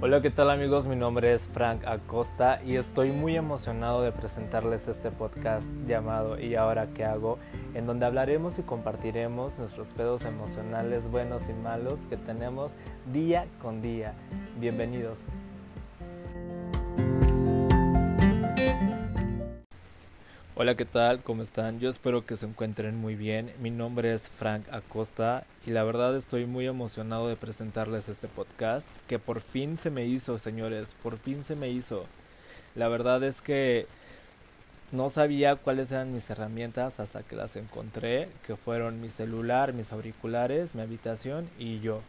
Hola, ¿qué tal amigos? Mi nombre es Frank Acosta y estoy muy emocionado de presentarles este podcast llamado ¿Y ahora qué hago? en donde hablaremos y compartiremos nuestros pedos emocionales buenos y malos que tenemos día con día. Bienvenidos. Hola, ¿qué tal? ¿Cómo están? Yo espero que se encuentren muy bien. Mi nombre es Frank Acosta y la verdad estoy muy emocionado de presentarles este podcast que por fin se me hizo, señores, por fin se me hizo. La verdad es que no sabía cuáles eran mis herramientas hasta que las encontré, que fueron mi celular, mis auriculares, mi habitación y yo.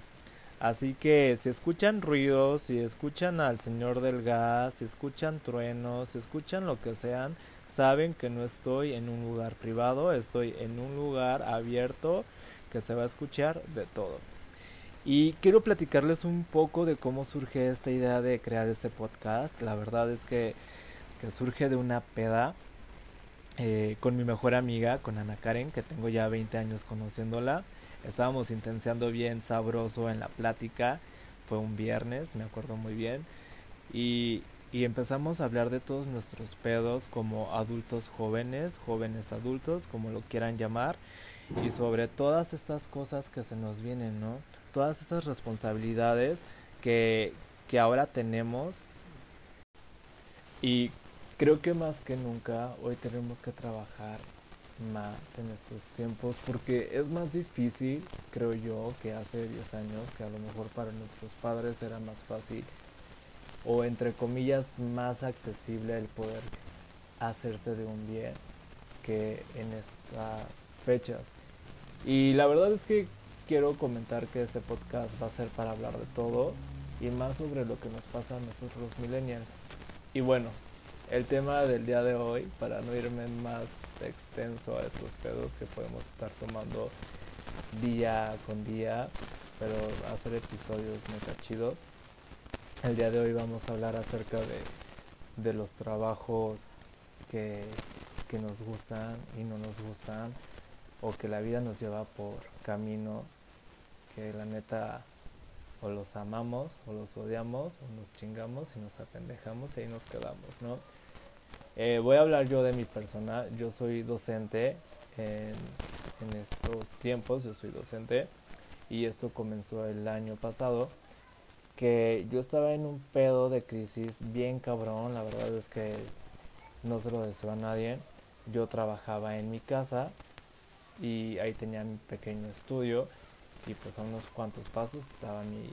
Así que si escuchan ruidos, si escuchan al señor del gas, si escuchan truenos, si escuchan lo que sean, saben que no estoy en un lugar privado, estoy en un lugar abierto que se va a escuchar de todo. Y quiero platicarles un poco de cómo surge esta idea de crear este podcast. La verdad es que, surge de una peda eh, con mi mejor amiga, con Ana Karen, que tengo ya 20 años conociéndola. Estábamos intenciando bien sabroso en la plática. Fue un viernes, me acuerdo muy bien. Y, y empezamos a hablar de todos nuestros pedos como adultos jóvenes, jóvenes adultos, como lo quieran llamar, y sobre todas estas cosas que se nos vienen, ¿no? Todas esas responsabilidades que, que ahora tenemos y creo que más que nunca hoy tenemos que trabajar más en estos tiempos porque es más difícil, creo yo, que hace 10 años, que a lo mejor para nuestros padres era más fácil o entre comillas más accesible el poder hacerse de un bien que en estas fechas. Y la verdad es que quiero comentar que este podcast va a ser para hablar de todo y más sobre lo que nos pasa a nosotros los millennials. Y bueno, el tema del día de hoy, para no irme más extenso a estos pedos que podemos estar tomando día con día, pero hacer episodios meta chidos. El día de hoy vamos a hablar acerca de, de los trabajos que, que nos gustan y no nos gustan o que la vida nos lleva por caminos que la neta o los amamos o los odiamos o nos chingamos y nos apendejamos y ahí nos quedamos, ¿no? Eh, voy a hablar yo de mi persona, yo soy docente en, en estos tiempos, yo soy docente y esto comenzó el año pasado que yo estaba en un pedo de crisis bien cabrón, la verdad es que no se lo deseo a nadie. Yo trabajaba en mi casa y ahí tenía mi pequeño estudio y pues a unos cuantos pasos estaba mi,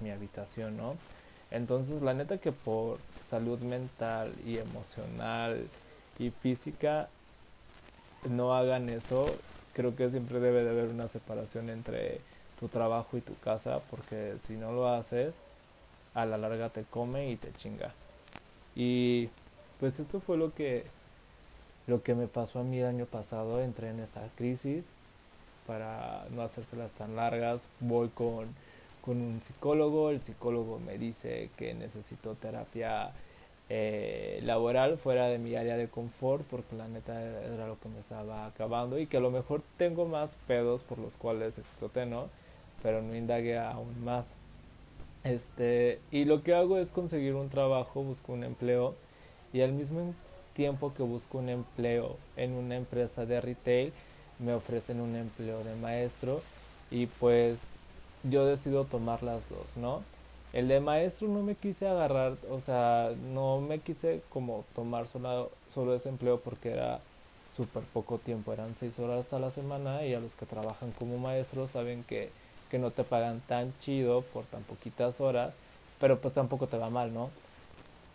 mi habitación, ¿no? Entonces la neta que por salud mental y emocional y física no hagan eso, creo que siempre debe de haber una separación entre tu trabajo y tu casa, porque si no lo haces, a la larga te come y te chinga. Y pues esto fue lo que lo que me pasó a mí el año pasado, entré en esta crisis para no hacérselas tan largas, voy con, con un psicólogo, el psicólogo me dice que necesito terapia eh, laboral fuera de mi área de confort porque la neta era lo que me estaba acabando y que a lo mejor tengo más pedos por los cuales exploté, ¿no? pero no indagué aún más. Este, y lo que hago es conseguir un trabajo, busco un empleo y al mismo tiempo que busco un empleo en una empresa de retail, me ofrecen un empleo de maestro y pues yo decido tomar las dos, ¿no? El de maestro no me quise agarrar, o sea, no me quise como tomar solo, solo ese empleo porque era súper poco tiempo, eran seis horas a la semana y a los que trabajan como maestros saben que que no te pagan tan chido por tan poquitas horas, pero pues tampoco te va mal, ¿no?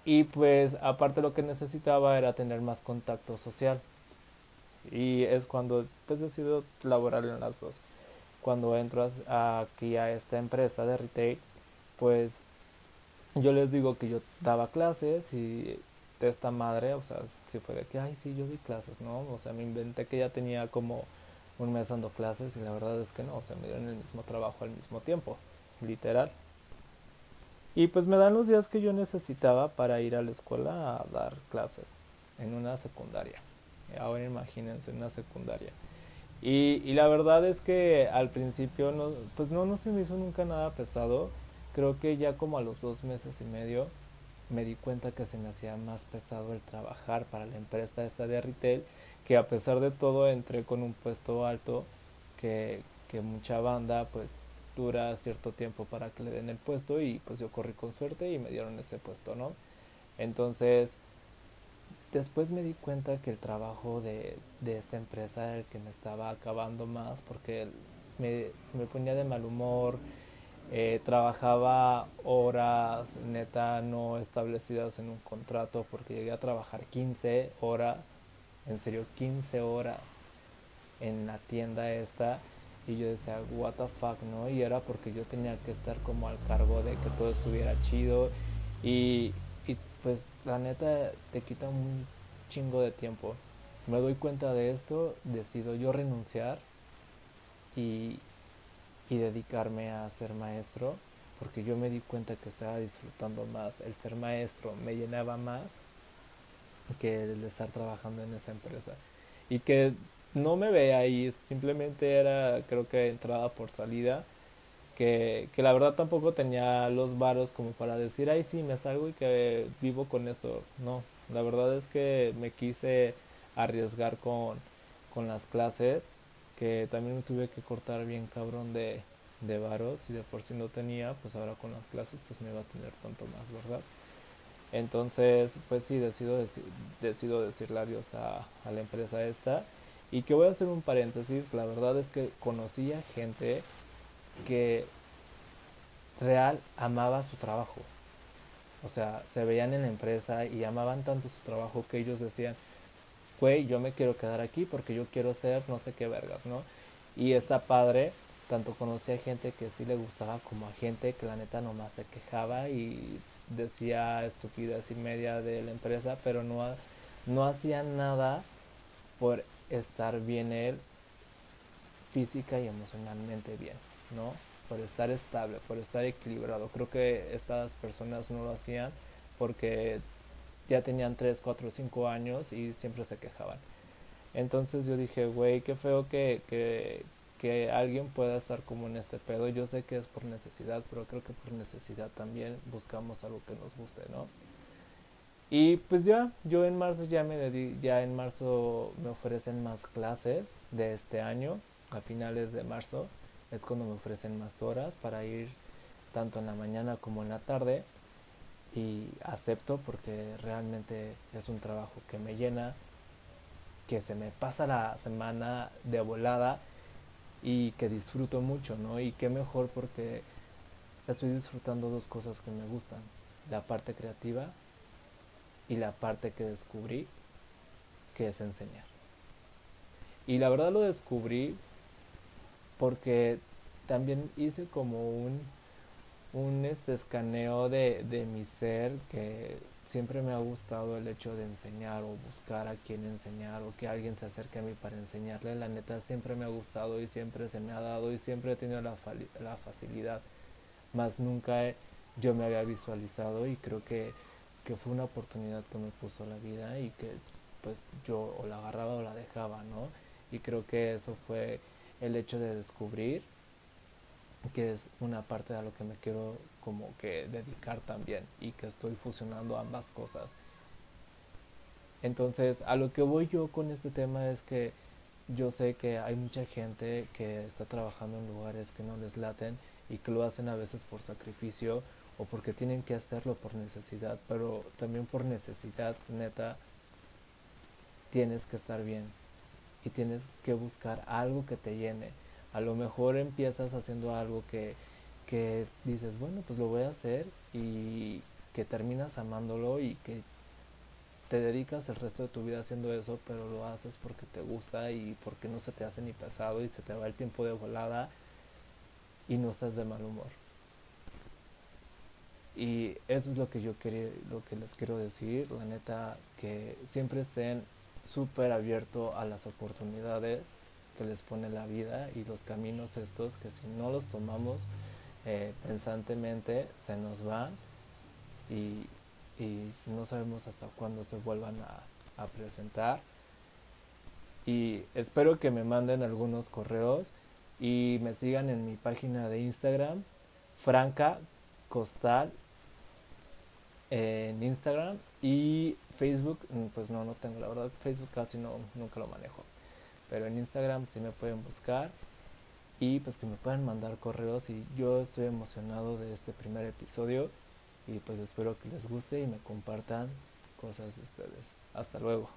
Y pues aparte lo que necesitaba era tener más contacto social. Y es cuando pues decido laborar en las dos. Cuando entro aquí a esta empresa de retail, pues yo les digo que yo daba clases y de esta madre, o sea, si fue de que, ay, sí, yo di clases, ¿no? O sea, me inventé que ya tenía como un mes dando clases y la verdad es que no, o sea, me dieron el mismo trabajo al mismo tiempo, literal. Y pues me dan los días que yo necesitaba para ir a la escuela a dar clases en una secundaria. Ahora imagínense, una secundaria. Y, y la verdad es que al principio no, pues no, no se me hizo nunca nada pesado. creo que ya como a los dos meses y medio me di cuenta que se me hacía más pesado el trabajar para la empresa esta de retail, que a pesar de todo entré con un puesto alto, que, que mucha banda pues dura cierto tiempo para que le den el puesto y pues yo corrí con suerte y me dieron ese puesto, ¿no? Entonces, después me di cuenta que el trabajo de, de esta empresa era el que me estaba acabando más porque me, me ponía de mal humor, eh, trabajaba horas neta no establecidas en un contrato porque llegué a trabajar 15 horas, en serio 15 horas en la tienda esta y yo decía, what the fuck, ¿no? Y era porque yo tenía que estar como al cargo de que todo estuviera chido y, pues la neta te quita un chingo de tiempo. Me doy cuenta de esto, decido yo renunciar y, y dedicarme a ser maestro porque yo me di cuenta que estaba disfrutando más el ser maestro me llenaba más que el estar trabajando en esa empresa y que no me veía ahí simplemente era creo que entrada por salida que, que la verdad tampoco tenía los varos como para decir ay sí me salgo y que vivo con esto no la verdad es que me quise arriesgar con, con las clases que también me tuve que cortar bien cabrón de, de varos y de por si no tenía, pues ahora con las clases pues me iba a tener tanto más, ¿verdad? Entonces, pues sí, decido, decido decirle adiós a, a la empresa esta y que voy a hacer un paréntesis, la verdad es que conocí a gente que real amaba su trabajo. O sea, se veían en la empresa y amaban tanto su trabajo que ellos decían, güey, yo me quiero quedar aquí porque yo quiero ser no sé qué vergas, ¿no? Y está padre, tanto conocí a gente que sí le gustaba como a gente que la neta nomás se quejaba y decía estupidez y media de la empresa, pero no, no hacía nada por estar bien él física y emocionalmente bien, ¿no? Por estar estable, por estar equilibrado. Creo que estas personas no lo hacían porque ya tenían 3, 4, 5 años y siempre se quejaban. Entonces yo dije, güey, qué feo que, que, que alguien pueda estar como en este pedo. Yo sé que es por necesidad, pero creo que por necesidad también buscamos algo que nos guste, ¿no? Y pues ya, yo en marzo ya me dedico, ya en marzo me ofrecen más clases de este año, a finales de marzo es cuando me ofrecen más horas para ir tanto en la mañana como en la tarde y acepto porque realmente es un trabajo que me llena, que se me pasa la semana de volada y que disfruto mucho, ¿no? Y qué mejor porque estoy disfrutando dos cosas que me gustan, la parte creativa y la parte que descubrí, que es enseñar. Y la verdad lo descubrí porque también hice como un un este escaneo de, de mi ser que siempre me ha gustado el hecho de enseñar o buscar a quien enseñar o que alguien se acerque a mí para enseñarle. La neta siempre me ha gustado y siempre se me ha dado y siempre he tenido la, la facilidad. Más nunca yo me había visualizado y creo que, que fue una oportunidad que me puso la vida y que pues yo o la agarraba o la dejaba, ¿no? Y creo que eso fue el hecho de descubrir que es una parte de lo que me quiero como que dedicar también y que estoy fusionando ambas cosas. Entonces, a lo que voy yo con este tema es que yo sé que hay mucha gente que está trabajando en lugares que no les laten y que lo hacen a veces por sacrificio o porque tienen que hacerlo por necesidad, pero también por necesidad neta tienes que estar bien y tienes que buscar algo que te llene a lo mejor empiezas haciendo algo que, que dices, bueno, pues lo voy a hacer y que terminas amándolo y que te dedicas el resto de tu vida haciendo eso, pero lo haces porque te gusta y porque no se te hace ni pesado y se te va el tiempo de volada y no estás de mal humor. Y eso es lo que yo quería, lo que les quiero decir, la neta, que siempre estén súper abiertos a las oportunidades, que les pone la vida y los caminos estos que si no los tomamos eh, pensantemente se nos van y, y, no sabemos hasta cuándo se vuelvan a, a presentar. Y espero que me manden algunos correos y me sigan en mi página de Instagram, Franca Costal en Instagram y Facebook, mm, pues no, no tengo, la verdad Facebook casi no, nunca lo manejo. Pero en Instagram sí me pueden buscar y pues que me puedan mandar correos y yo estoy emocionado de este primer episodio y pues espero que les guste y me compartan cosas de ustedes. Hasta luego.